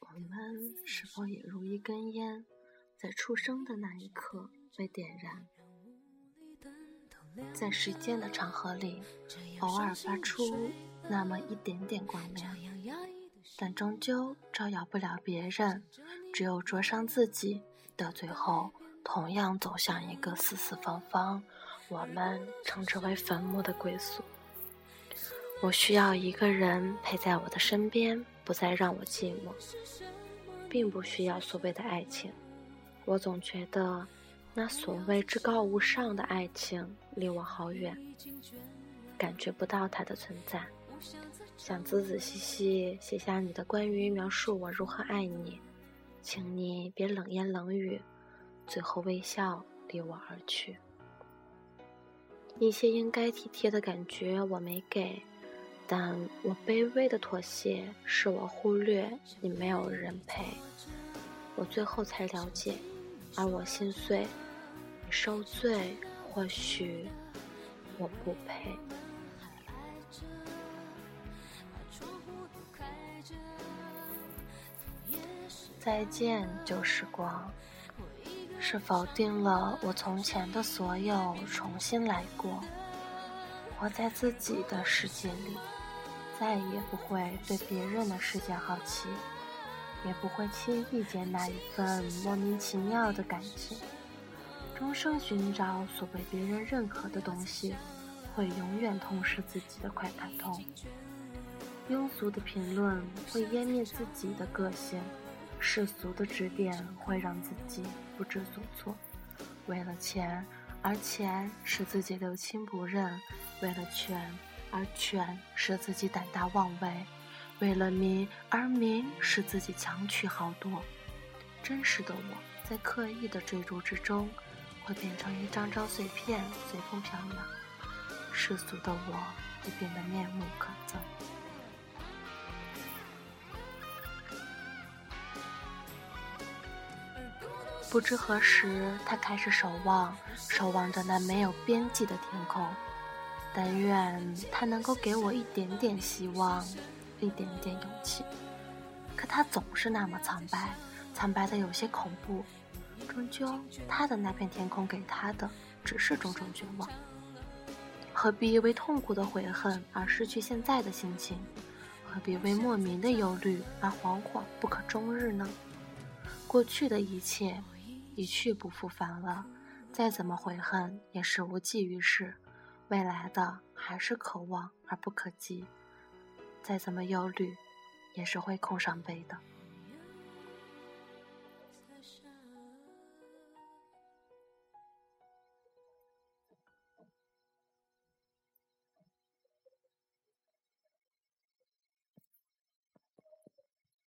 我们是否也如一根烟，在出生的那一刻被点燃，在时间的长河里，偶尔发出那么一点点光亮，但终究照耀不了别人，只有灼伤自己，到最后同样走向一个四四方方，我们称之为坟墓的归宿。我需要一个人陪在我的身边，不再让我寂寞。并不需要所谓的爱情，我总觉得那所谓至高无上的爱情离我好远，感觉不到它的存在。想仔仔细细写下你的关于描述我如何爱你，请你别冷言冷语，最后微笑离我而去。一些应该体贴的感觉我没给。但我卑微的妥协，是我忽略你没有人陪，我最后才了解，而我心碎，你受罪，或许我不配。再见旧时光，是否定了我从前的所有，重新来过，活在自己的世界里。再也不会对别人的世界好奇，也不会轻易接纳一份莫名其妙的感情。终生寻找所谓别人认可的东西，会永远痛失自己的快感痛。庸俗的评论会湮灭自己的个性，世俗的指点会让自己不知所措。为了钱，而钱使自己六亲不认；为了权。而权使自己胆大妄为，为了名而名使自己强取豪夺。真实的我在刻意的追逐之中，会变成一张张碎片，随风飘扬；世俗的我会变得面目可憎。不知何时，他开始守望，守望着那没有边际的天空。但愿他能够给我一点点希望，一点点勇气。可他总是那么苍白，苍白的有些恐怖。终究，他的那片天空给他的只是种种绝望。何必为痛苦的悔恨而失去现在的心情？何必为莫名的忧虑而惶惶不可终日呢？过去的一切一去不复返了，再怎么悔恨也是无济于事。未来的还是可望而不可及，再怎么忧虑，也是会空伤悲的。